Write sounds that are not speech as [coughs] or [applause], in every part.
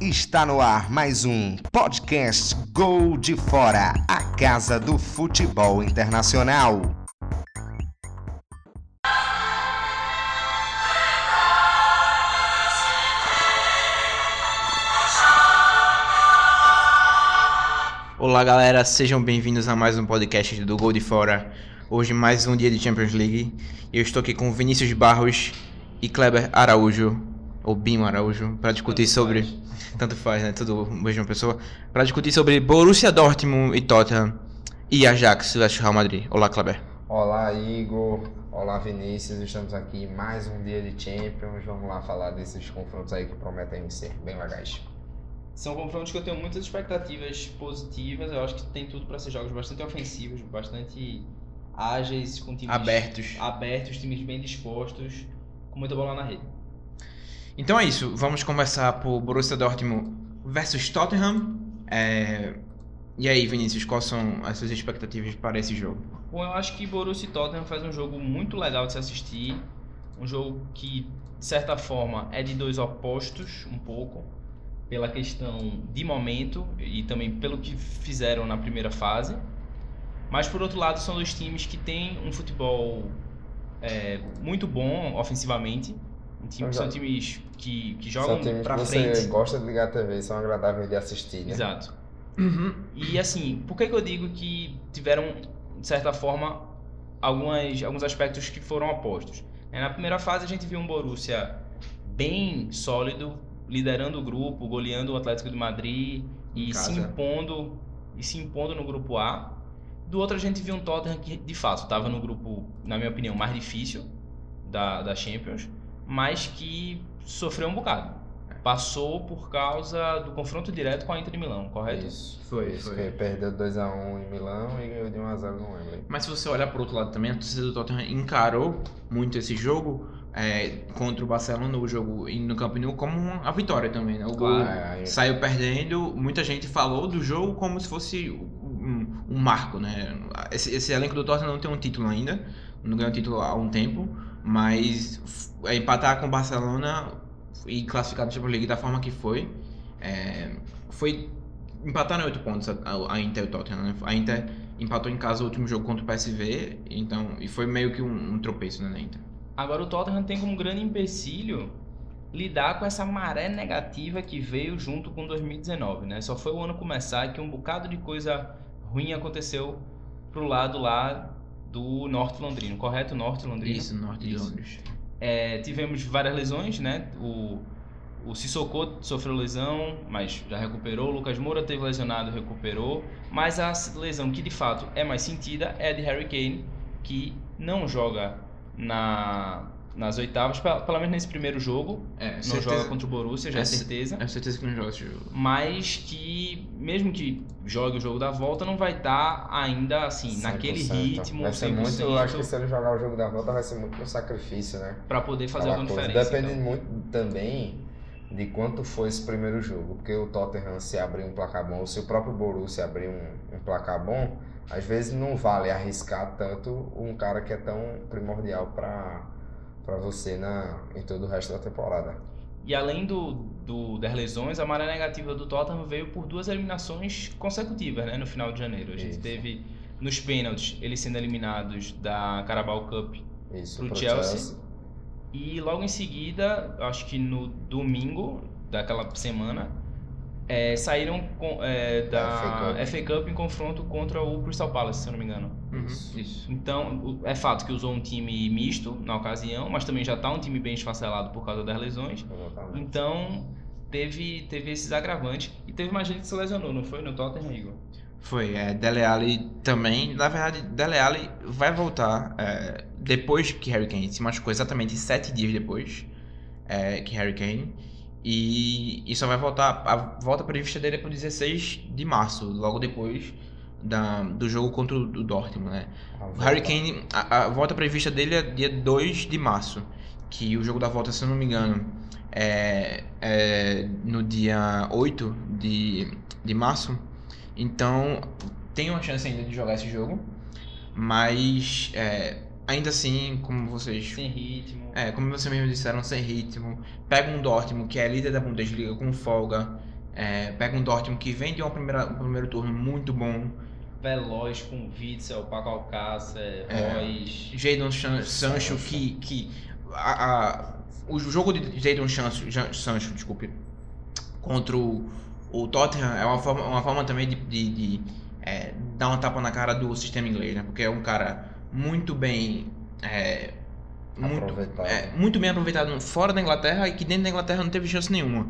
Está no ar mais um podcast Gol de Fora, a casa do futebol internacional. Olá galera, sejam bem-vindos a mais um podcast do Gol de Fora. Hoje mais um dia de Champions League. Eu estou aqui com Vinícius Barros e Kleber Araújo, ou Bimo Araújo, para discutir Tanto sobre. faz. [laughs] Tanto faz, né? Tudo mesma pessoa. Para discutir sobre Borussia Dortmund e Tottenham e Ajax versus Real Madrid. Olá, Kleber. Olá, Igor. Olá, Vinícius. Estamos aqui em mais um dia de Champions. Vamos lá falar desses confrontos aí que prometem ser bem legais. São confrontos que eu tenho muitas expectativas positivas. Eu acho que tem tudo para ser jogos bastante ofensivos, bastante ágeis, com times Abertos. abertos, times bem dispostos, com muita bola na rede. Então é isso. Vamos começar por Borussia Dortmund versus Tottenham. É, E aí, Vinícius, quais são as suas expectativas para esse jogo? Bom, eu acho que Borussia e Tottenham faz um jogo muito legal de se assistir. Um jogo que, de certa forma, é de dois opostos, um pouco, pela questão de momento e também pelo que fizeram na primeira fase. Mas, por outro lado, são dois times que têm um futebol é, muito bom ofensivamente. Um time- São são jo- times que, que São jogam times pra que você frente. gosta de ligar a TV, são agradáveis de assistir, né? Exato. E assim, por que, que eu digo que tiveram, de certa forma, algumas, alguns aspectos que foram opostos? É, Na primeira fase a gente viu um Borussia bem sólido, liderando o grupo, goleando o Atlético de Madrid e se impondo e se impondo no grupo A. Do outro a gente viu um Tottenham que de fato estava no grupo, na minha opinião, mais difícil da, da Champions, mas que sofreu um bocado. Passou por causa do confronto direto com a Inter de Milão, correto? Isso. Foi, Isso, foi. que perdeu 2x1 em Milão e ganhou de 1x0 no Wembley. Mas se você olhar por outro lado também, a torcida do Tottenham encarou muito esse jogo é, contra o Barcelona, o jogo no Camp Nou, como uma- a vitória também, né? O gol Ah, é. saiu perdendo, muita gente falou do jogo como se fosse um, um marco, né? Esse, esse elenco do Tottenham não tem um título ainda, não ganhou título há um tempo, mas é, empatar com o Barcelona e classificar no Champions League da forma que foi, é, foi empatar em 8 pontos a, a- a Inter e o Tottenham, né? A Inter empatou em casa o último jogo contra o PSV, então, e foi meio que um, um tropeço, né, na Inter. Agora o Tottenham tem como grande empecilho lidar com essa maré negativa que veio junto com 2019, né? Só foi o ano começar que um bocado de coisa ruim aconteceu pro lado lá do Norte Londrino, correto? Norte Londrino. Isso, norte de Isso. Londres. É, tivemos várias lesões, né? O, o Sissoko sofreu lesão, mas já recuperou. O Lucas Moura teve lesionado, recuperou. Mas a lesão que de fato é mais sentida é a de Harry Kane, que não joga na, nas oitavas, pe- pelo menos nesse primeiro jogo. É, Não certeza- joga contra o Borussia, já é É, certeza. É certeza que não joga esse jogo. Mas que, mesmo que jogue o jogo da volta, não vai estar ainda assim, naquele 100%. ritmo, Vai ser muito, eu acho que 100%, se ele jogar o jogo da volta vai ser muito um sacrifício, né? para poder fazer alguma diferença. Depende então. muito também de quanto foi esse primeiro jogo. Porque o Tottenham, se abrir um placar bom, ou se o próprio Borussia abrir um, um placar bom, às vezes não vale arriscar tanto um cara que é tão primordial para para você na, em todo o resto da temporada. E além do, do, das lesões, a maré negativa do Tottenham veio por duas eliminações consecutivas né, no final de janeiro. A gente Isso. teve nos pênaltis eles sendo eliminados da Carabao Cup Isso, Pro pro Chelsea. e logo em seguida, acho que no domingo daquela semana, é, saíram com- é, da Da FA Cup. em confronto contra o Crystal Palace, se eu não me engano. Uhum, Isso. isso. Então, é fato que usou um time misto na ocasião, mas também já está um time bem esfacelado por causa das lesões. Exatamente. Então, teve, teve esses agravantes. E teve mais gente que se lesionou, não foi? No Tottenham, Igor? Foi, é, Dele Alli também. Na verdade, Dele Alli vai voltar é, depois que Harry Kane se machucou, exatamente sete dias depois é, que Harry Kane. E, e só vai voltar. A volta prevista dele é para 16 de março, logo depois da, do jogo contra o do Dortmund, né? O Harry Kane, a, a volta prevista dele é dia 2 de março. Que o jogo da volta, se eu não me engano, é, é no dia 8 de, de março. Então, tem uma chance ainda de jogar esse jogo. Mas é, ainda assim, como vocês Sem ritmo. É, como vocês mesmo disseram, sem ritmo. Pega um Dortmund que é líder da Bundesliga com folga. É, pega um Dortmund que vem de uma primeira, um primeiro turno muito bom. Veloz com Witzel, Paco Alcácer, É. Royce. Jadon Chan- Sancho que, que a, a- o jogo de Jadon Sancho, Sancho desculpe, contra o, o Tottenham é uma forma, uma forma também de, de- de, é, dar uma tapa na cara do sistema inglês, né? Porque é um cara muito bem é, muito, é, muito bem aproveitado fora da Inglaterra e que dentro da Inglaterra não teve chance nenhuma.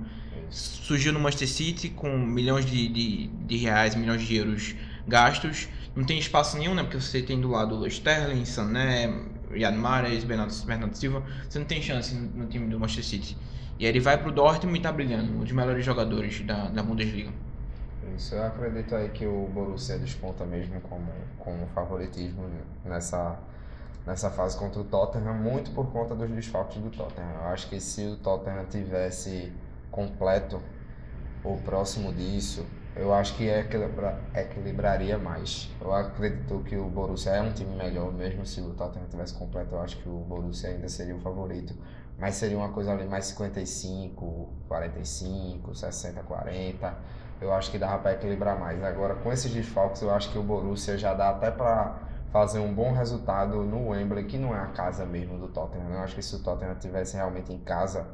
Surgiu no Manchester City com milhões de, de, de reais, milhões de euros gastos. Não tem espaço nenhum, né? Porque você tem do lado Sterling, Sané, Riyad Mahrez, Bernardo, Bernardo Silva. Você não tem chance no, no time do Manchester City. E aí ele vai pro Dortmund e tá brilhando. Um dos melhores jogadores da, da Bundesliga. Eu acredito aí que o Borussia desponta mesmo como, como favoritismo nessa, nessa fase contra o Tottenham, muito por conta dos desfalques do Tottenham. Eu acho que se o Tottenham tivesse completo ou próximo disso, eu acho que equilibra, equilibraria mais. Eu acredito que o Borussia é um time melhor, mesmo se o Tottenham tivesse completo, eu acho que o Borussia ainda seria o favorito. Mas seria uma coisa ali mais 55, 45, 60, 40 eu acho que dava para equilibrar mais. Agora, com esses desfalques, eu acho que o Borussia já dá até para fazer um bom resultado no Wembley, que não é a casa mesmo do Tottenham. Eu acho que se o Tottenham tivesse realmente em casa,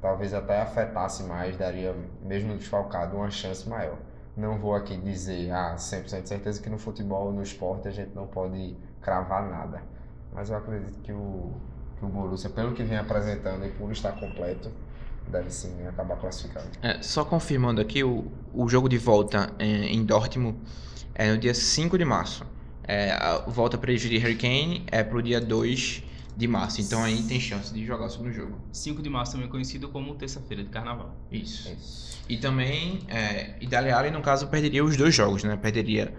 talvez até afetasse mais, daria, mesmo desfalcado, uma chance maior. Não vou aqui dizer, ah, 100% de certeza que no futebol, no esporte, a gente não pode cravar nada. Mas eu acredito que o, que o Borussia, pelo que vem apresentando e por estar completo, deve sim acabar classificando. É, só confirmando aqui, o, o jogo de volta é, em Dortmund é no dia 5 de março. É, a volta para de Harry Kane é pro dia 2 de março. Então aí tem chance de jogar sobre o jogo. 5 de março também conhecido como terça-feira de carnaval. Isso. Isso. E também, é, e Dele Alli, no caso, perderia os dois jogos, né? Perderia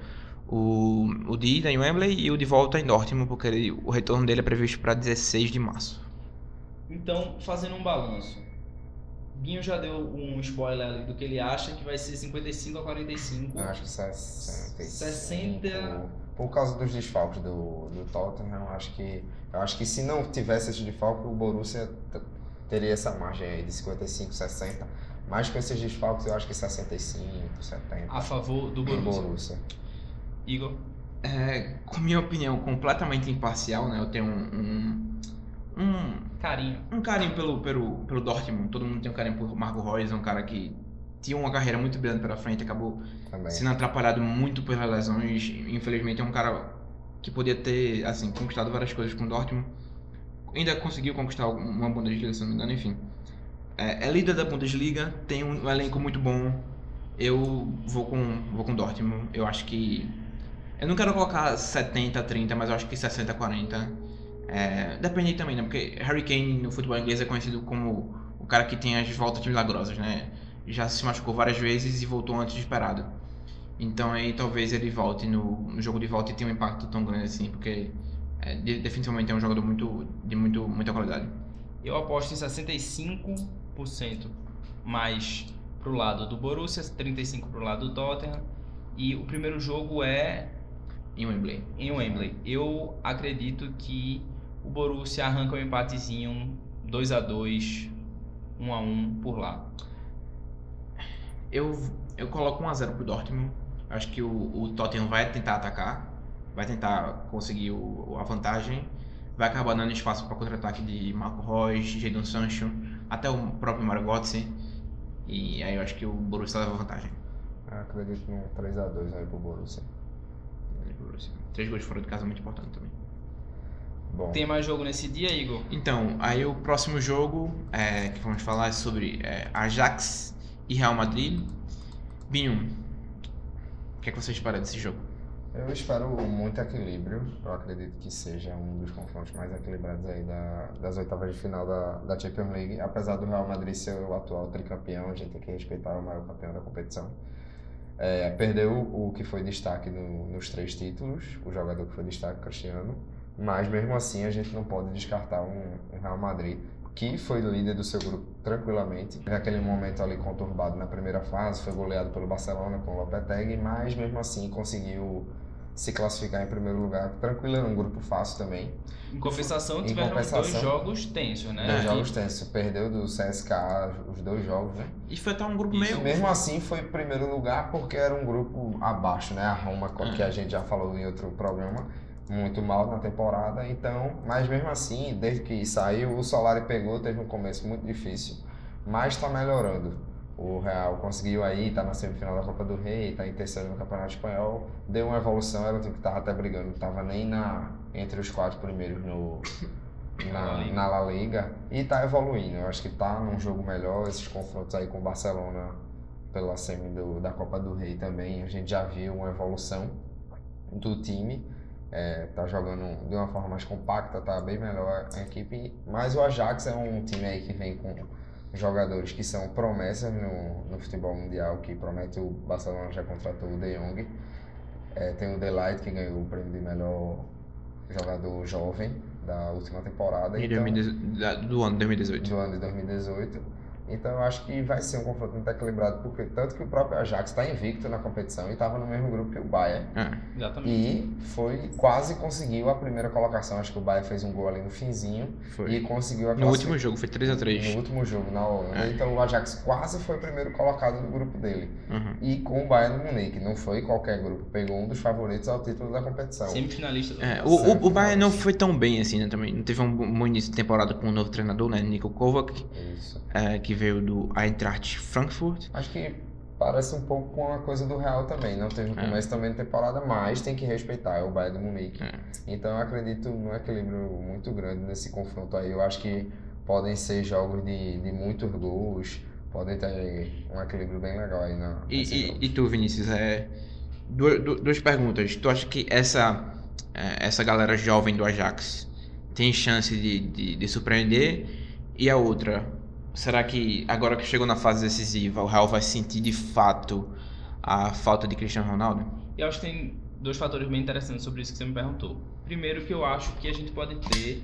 o, o de ida em Wembley e o de volta em Dortmund, porque ele- o retorno dele é previsto para 16 de março. Então, fazendo um balanço. Guinho já deu um spoiler ali do que ele acha que vai ser 55 a 45. Eu acho que 65. 60. Por causa dos desfalques do, do Tottenham, eu acho que eu acho que se não tivesse esse desfalque, o Borussia teria essa margem aí de 55, 60. Mas com esses desfalques, eu acho que 65, 70. A favor do do Borussia. Borussia. Igor, É, com minha opinião completamente imparcial, né? Eu tenho um, um, um, carinho. um carinho pelo, pelo, pelo Dortmund. Todo mundo tem um carinho por Marco Reus, um cara que tinha uma carreira muito brilhante pela frente, acabou Também. sendo atrapalhado muito pelas lesões. Infelizmente é um cara que podia ter assim conquistado várias coisas com o Dortmund. Ainda conseguiu conquistar uma Bundesliga, se não me engano, enfim. É, é líder da Bundesliga, tem um elenco muito bom. Eu vou com vou com Dortmund. Eu acho que eu não quero colocar 70 30, mas eu acho que 60 40. É, depende também, né? Porque Harry Kane no futebol inglês é conhecido como o cara que tem as voltas milagrosas, né? Já se machucou várias vezes e voltou antes de esperado. Então aí talvez ele volte no, no jogo de volta e tenha um impacto tão grande assim, porque é, de- definitivamente é um jogador muito, de muito, muita qualidade. Eu aposto em 65% mais pro lado do Borussia, 35% pro lado do Tottenham. E o primeiro jogo é Em Wembley. em Wembley. Eu acredito que o Borussia arranca um empatezinho 2 a 2 1 a 1 por lá. Eu, eu coloco 1x0 pro Dortmund. Acho que o, o Tottenham vai tentar atacar, vai tentar conseguir o, a vantagem, vai acabar dando espaço para contra-ataque de Marco Reus, Jadon Sancho, até o próprio Mario Götze. E aí eu acho que o Borussia leva vantagem. Eu acredito num 3x2 aí pro Borussia. Três gols fora de casa é muito importante também. Bom, Tem mais jogo nesse dia, Igor? Então, aí o próximo jogo é, que vamos falar é sobre é, Ajax e Real Madrid. Binho, o que, é que você espera desse jogo? eu espero muito equilíbrio. Eu acredito que seja um dos confrontos mais equilibrados aí da, das oitavas de final da, da Champions League. Apesar do Real Madrid ser o atual tricampeão, a gente tem que respeitar o maior campeão da competição. É, perdeu o que foi destaque no- nos três títulos, o jogador que foi destaque, Cristiano. Mas mesmo assim a gente não pode descartar um, um Real Madrid que foi líder do seu grupo tranquilamente. Naquele momento ali conturbado na primeira fase, foi goleado pelo Barcelona com o Lopetegui, mas mesmo assim conseguiu se classificar em primeiro lugar. Tranquilo, era um grupo fácil também. Em compensação, Em tiveram compensação. dois jogos tensos, né? Dois É. jogos tensos. Perdeu do CSKA os dois jogos, né? E foi até um grupo meio. Mesmo assim foi primeiro lugar porque era um grupo abaixo, né? A Roma, que a gente já falou em outro programa, muito mal na temporada. Então, mas mesmo assim, desde que saiu, o Solari pegou, teve um começo muito difícil, mas está melhorando. O Real conseguiu aí, tá na semifinal da Copa do Rei, tá em terceiro no Campeonato Espanhol, deu uma evolução, era um time que tava até brigando, não tava nem na, entre os quatro primeiros no, [coughs] Na La na, La Liga e tá evoluindo. Eu acho que tá num jogo melhor, esses confrontos aí com o Barcelona pela semi do, da Copa do Rei também, a gente já viu uma evolução do time. É, tá jogando de uma forma mais compacta, tá bem melhor a equipe. Mas o Ajax é um time aí que vem com jogadores que são promessas no, no futebol mundial, que promete o Barcelona já contratou o De Jong. É, tem o Delight que ganhou o prêmio de melhor jogador jovem da última temporada. em então- 2018 da- do ano 2018. do ano de 2018. Então eu acho que vai ser um confronto muito equilibrado, porque tanto que o próprio Ajax está invicto na competição e estava no mesmo grupo que o Bayern. É. Exatamente. E foi quase conseguiu a primeira colocação. Acho que o Bayern fez um gol ali no finzinho Foi. e conseguiu a No último jogo foi 3x3. No último jogo, na Holanda. É. Então o Ajax quase foi o primeiro colocado do grupo dele. Uhum. E com o Bayern de Munique, não foi qualquer grupo, pegou um dos favoritos ao título da competição. Semifinalista do É, o, o, o. Bayern não foi tão bem assim, né? Também não teve um bom início de temporada com o novo treinador, né? Niko Kovac, Isso. é, que veio do Eintracht Frankfurt. Acho que parece um pouco com a coisa do Real também. Não teve É. começo também de temporada, mas tem que respeitar. É o Bayern de Munique. É. Então eu acredito num equilíbrio muito grande nesse confronto aí. Eu acho que podem ser jogos de, de muitos gols. Podem ter um equilíbrio bem legal aí na. E, e, e tu, Vinícius, é, duas, du- duas perguntas. Tu acha que essa, é, essa galera jovem do Ajax tem chance de, de, de surpreender? E a outra, será que agora que chegou na fase decisiva, o Real vai sentir de fato a falta de Cristiano Ronaldo? Eu acho que tem dois fatores bem interessantes sobre isso que você me perguntou. Primeiro que eu acho que a gente pode ter,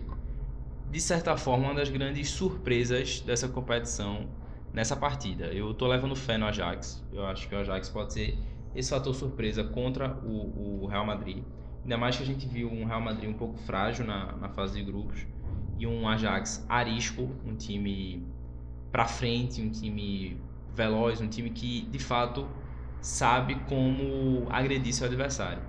de certa forma, uma das grandes surpresas dessa competição nessa partida. Eu tô levando fé no Ajax. Eu acho que o Ajax pode ser esse fator surpresa contra o, o Real Madrid. Ainda mais que a gente viu um Real Madrid um pouco frágil na, na fase de grupos e um Ajax arisco, um time pra frente, um time veloz, um time que de fato sabe como agredir seu adversário.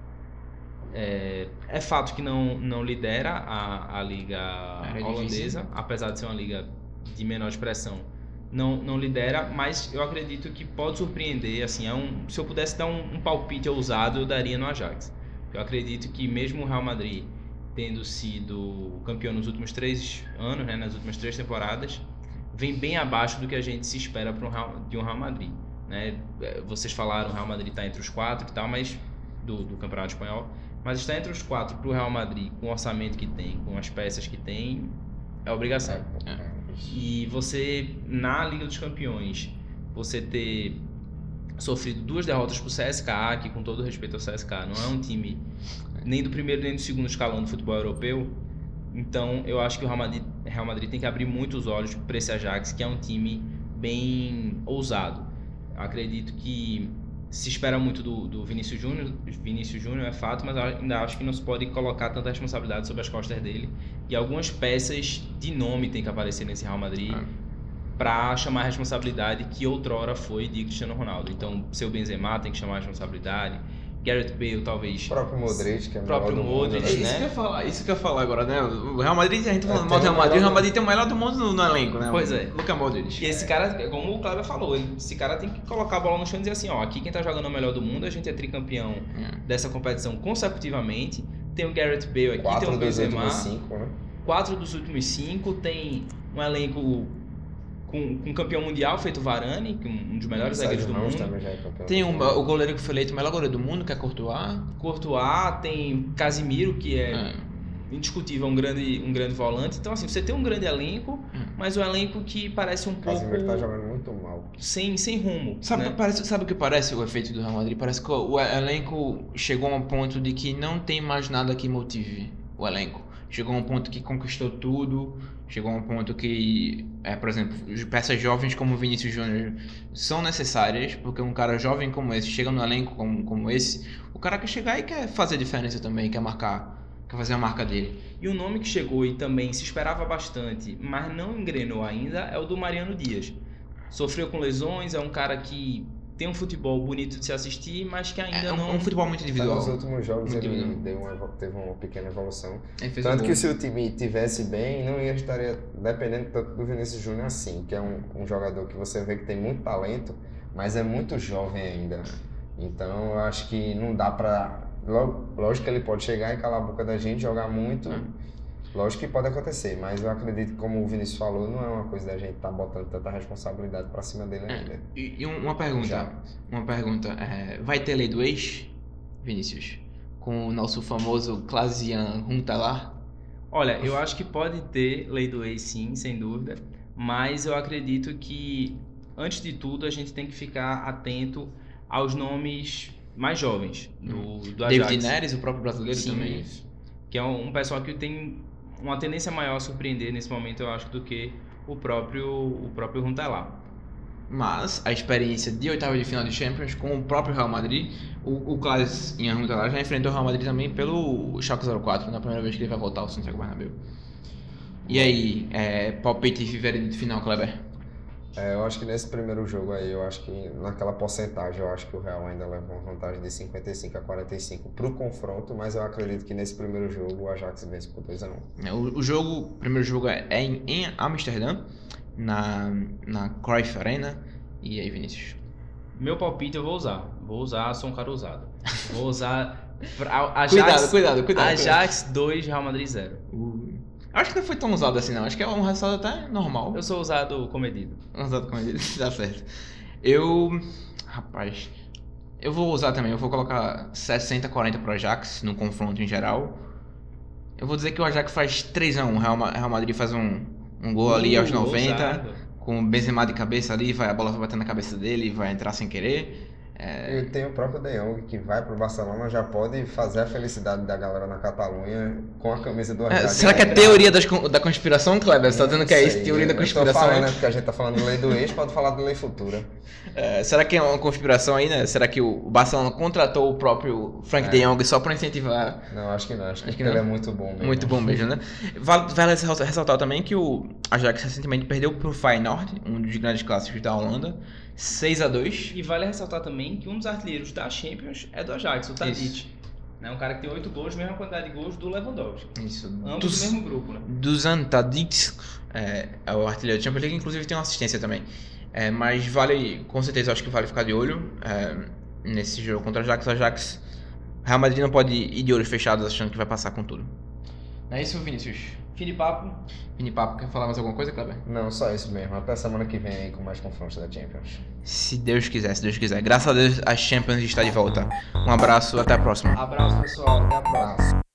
É, é fato que não, não lidera a, a liga Era holandesa, difícil. apesar de ser uma liga de menor expressão. Não, não lidera, mas eu acredito que pode surpreender. Assim, é um, se eu pudesse dar um, um palpite ousado, eu daria no Ajax. Eu acredito que mesmo o Real Madrid tendo sido campeão nos últimos três anos, né, nas últimas três temporadas, vem bem abaixo do que a gente se espera um Real- de um Real Madrid. Né? É, Vocês falaram o Real Madrid está entre os quatro e tal, mas do, do Campeonato Espanhol, mas está entre os quatro para o Real Madrid com o orçamento que tem, com as peças que tem, é obrigação. É, é. E você, na Liga dos Campeões, você ter sofrido duas derrotas pro CSKA, que com todo respeito ao CSKA, não é um time nem do primeiro nem do segundo escalão do futebol europeu. Então, eu acho que o Real Madrid, Real Madrid tem que abrir muito os olhos para esse Ajax, que é um time bem ousado. Eu acredito que se espera muito do, do Vinícius Júnior, Vinícius Júnior é fato, mas ainda acho que não se pode colocar tanta responsabilidade sobre as costas dele. E algumas peças de nome tem que aparecer nesse Real Madrid Ah. para chamar a responsabilidade que outrora foi de Cristiano Ronaldo. Então, seu Benzema tem que chamar a responsabilidade. Gareth Bale talvez O próprio Modric, que é o Próprio melhor do mundo, Modric, né? isso né? que eu ia falar, isso que eu ia falar agora, né? O Real Madrid, a gente tá É, falando mal do tem Real o Madrid, o Real Madrid tem o melhor do mundo no, no elenco, né? Pois é. Luka Modric. E esse cara, como o Cláudio falou, esse cara tem que colocar a bola no chão e dizer assim, ó, aqui quem tá jogando é o melhor do mundo, a gente é tricampeão É. dessa competição consecutivamente. Tem o Gareth Bale aqui, tem Quatro o dos Benzema, últimos cinco, né? quatro dos últimos cinco, tem um elenco com, com campeão mundial feito o Varane, que é um dos melhores zagueiros do mundo. é. Tem um, o goleiro que foi eleito o melhor goleiro do mundo, que é Courtois. Courtois, tem Casimiro, que é É. indiscutível, um grande, um grande volante. Então, assim, você tem um grande elenco, Hum. mas um elenco que parece um O pouco Casemiro tá jogando muito mal. sem, sem rumo. Sabe, né? parece, sabe o que parece o efeito do Real Madrid? Parece que o elenco chegou a um ponto de que não tem mais nada que motive o elenco. chegou a um ponto que conquistou tudo, chegou a um ponto que, é, por exemplo, peças jovens como o Vinícius Júnior são necessárias, porque um cara jovem como esse, chega no elenco como, como esse, o cara quer chegar e quer fazer diferença também, quer marcar, quer fazer a marca dele. E um nome que chegou e também se esperava bastante, mas não engrenou ainda, é o do Mariano Dias. Sofreu com lesões, é um cara que tem um futebol bonito de se assistir, mas que ainda É um, não. um futebol muito individual. Nos últimos jogos Muito ele deu uma, teve uma pequena evolução. Um Tanto gol. que se o time tivesse bem, não ia estaria dependendo tanto do Vinícius Júnior assim, que é um, um jogador que você vê que tem muito talento, mas é muito jovem ainda. Então eu acho que não dá pra. Lógico que ele pode chegar e calar a boca da gente, jogar muito. Hum. Lógico que pode acontecer, mas eu acredito que, como o Vinícius falou, não é uma coisa da gente estar botando tanta responsabilidade pra cima dele ainda. E, e um- uma pergunta, Já. uma pergunta, é, vai ter lei do ex, Vinícius? Com o nosso famoso Clasian Runtalar? Olha, eu acho que pode ter lei do ex sim, sem dúvida, mas eu acredito que, antes de tudo, a gente tem que ficar atento aos nomes mais jovens do, do Ajax. David Neres, o próprio brasileiro Sim, também. que é um, um pessoal que tem uma tendência maior a surpreender nesse momento, eu acho, do que o próprio o próprio Runtelar. Mas a experiência de oitava de final de Champions com o próprio Real Madrid, o, o Clasian Runtalar já enfrentou o Real Madrid também pelo Schalke 04, na primeira vez que ele vai voltar ao Santiago Bernabéu. E aí, é, palpite e veredito final, Kleber? É, eu acho que nesse primeiro jogo aí, eu acho que naquela porcentagem, eu acho que o Real ainda leva uma vantagem de 55 a 45 pro confronto, mas eu acredito que nesse primeiro jogo o Ajax vence por 2 a 1 É, O, o jogo, o primeiro jogo é em, em Amsterdã, na, na Cruyff Arena. E aí, Vinícius? Meu palpite eu vou usar. Vou usar, sou um cara ousado. Vou usar [laughs] Ajax, Cuidado, cuidado, cuidado. Ajax 2, Real Madrid 0. Uh, Acho que não foi tão usado assim, não. Acho que é um resultado até normal. Eu sou ousado comedido. [laughs] Usado com ele, dá certo. Eu. Rapaz. Eu vou usar também, eu vou colocar 60-40 pro Ajax no confronto em geral. Eu vou dizer que o Ajax faz 3x1, o Real Ma- Real Madrid faz um, um gol ali aos Uh, 90, ousado. com o Benzema de cabeça ali, vai, a bola vai bater na cabeça dele e vai entrar sem querer. É, E tem o próprio De Jong que vai pro Barcelona, já pode fazer a felicidade da galera na Catalunha com a camisa do é, Ajax. será que é teoria das da conspiração, Kleber? Você tá dizendo que é isso, teoria da conspiração? Falando, né? porque a gente tá falando de lei do ex, pode falar de lei futura. É, será que é uma conspiração aí, né? Será que o Barcelona contratou o próprio Frank É. de Jong só pra incentivar Não, acho que não, acho que, Acho que ele não. é muito bom mesmo. Muito bom mesmo, né? Vale, vale ressaltar também que o Ajax recentemente perdeu pro Feyenoord, um dos grandes clássicos da Holanda, 6 a 2 E vale ressaltar também que um dos artilheiros da Champions é do Ajax, o Tadic. Né? Um cara que tem 8 gols, mesma quantidade de gols do Lewandowski. Isso. Ambos Dos, do mesmo grupo, né? Dusan Tadic é, é o artilheiro da Champions League, inclusive tem uma assistência também. É, mas vale, com certeza, acho que vale ficar de olho é, nesse jogo contra o Ajax. O Ajax, Real Madrid não pode ir de olhos fechados achando que vai passar com tudo. Não é isso, Vinícius? Fim de papo. Mini papo, quer falar mais alguma coisa, Kleber? Não, só isso mesmo. Até semana que vem aí com mais confrontos da Champions. Se Deus quiser, se Deus quiser. Graças a Deus, a Champions está de volta. Um abraço, até a próxima. Abraço, pessoal. Até a próxima. Abraço.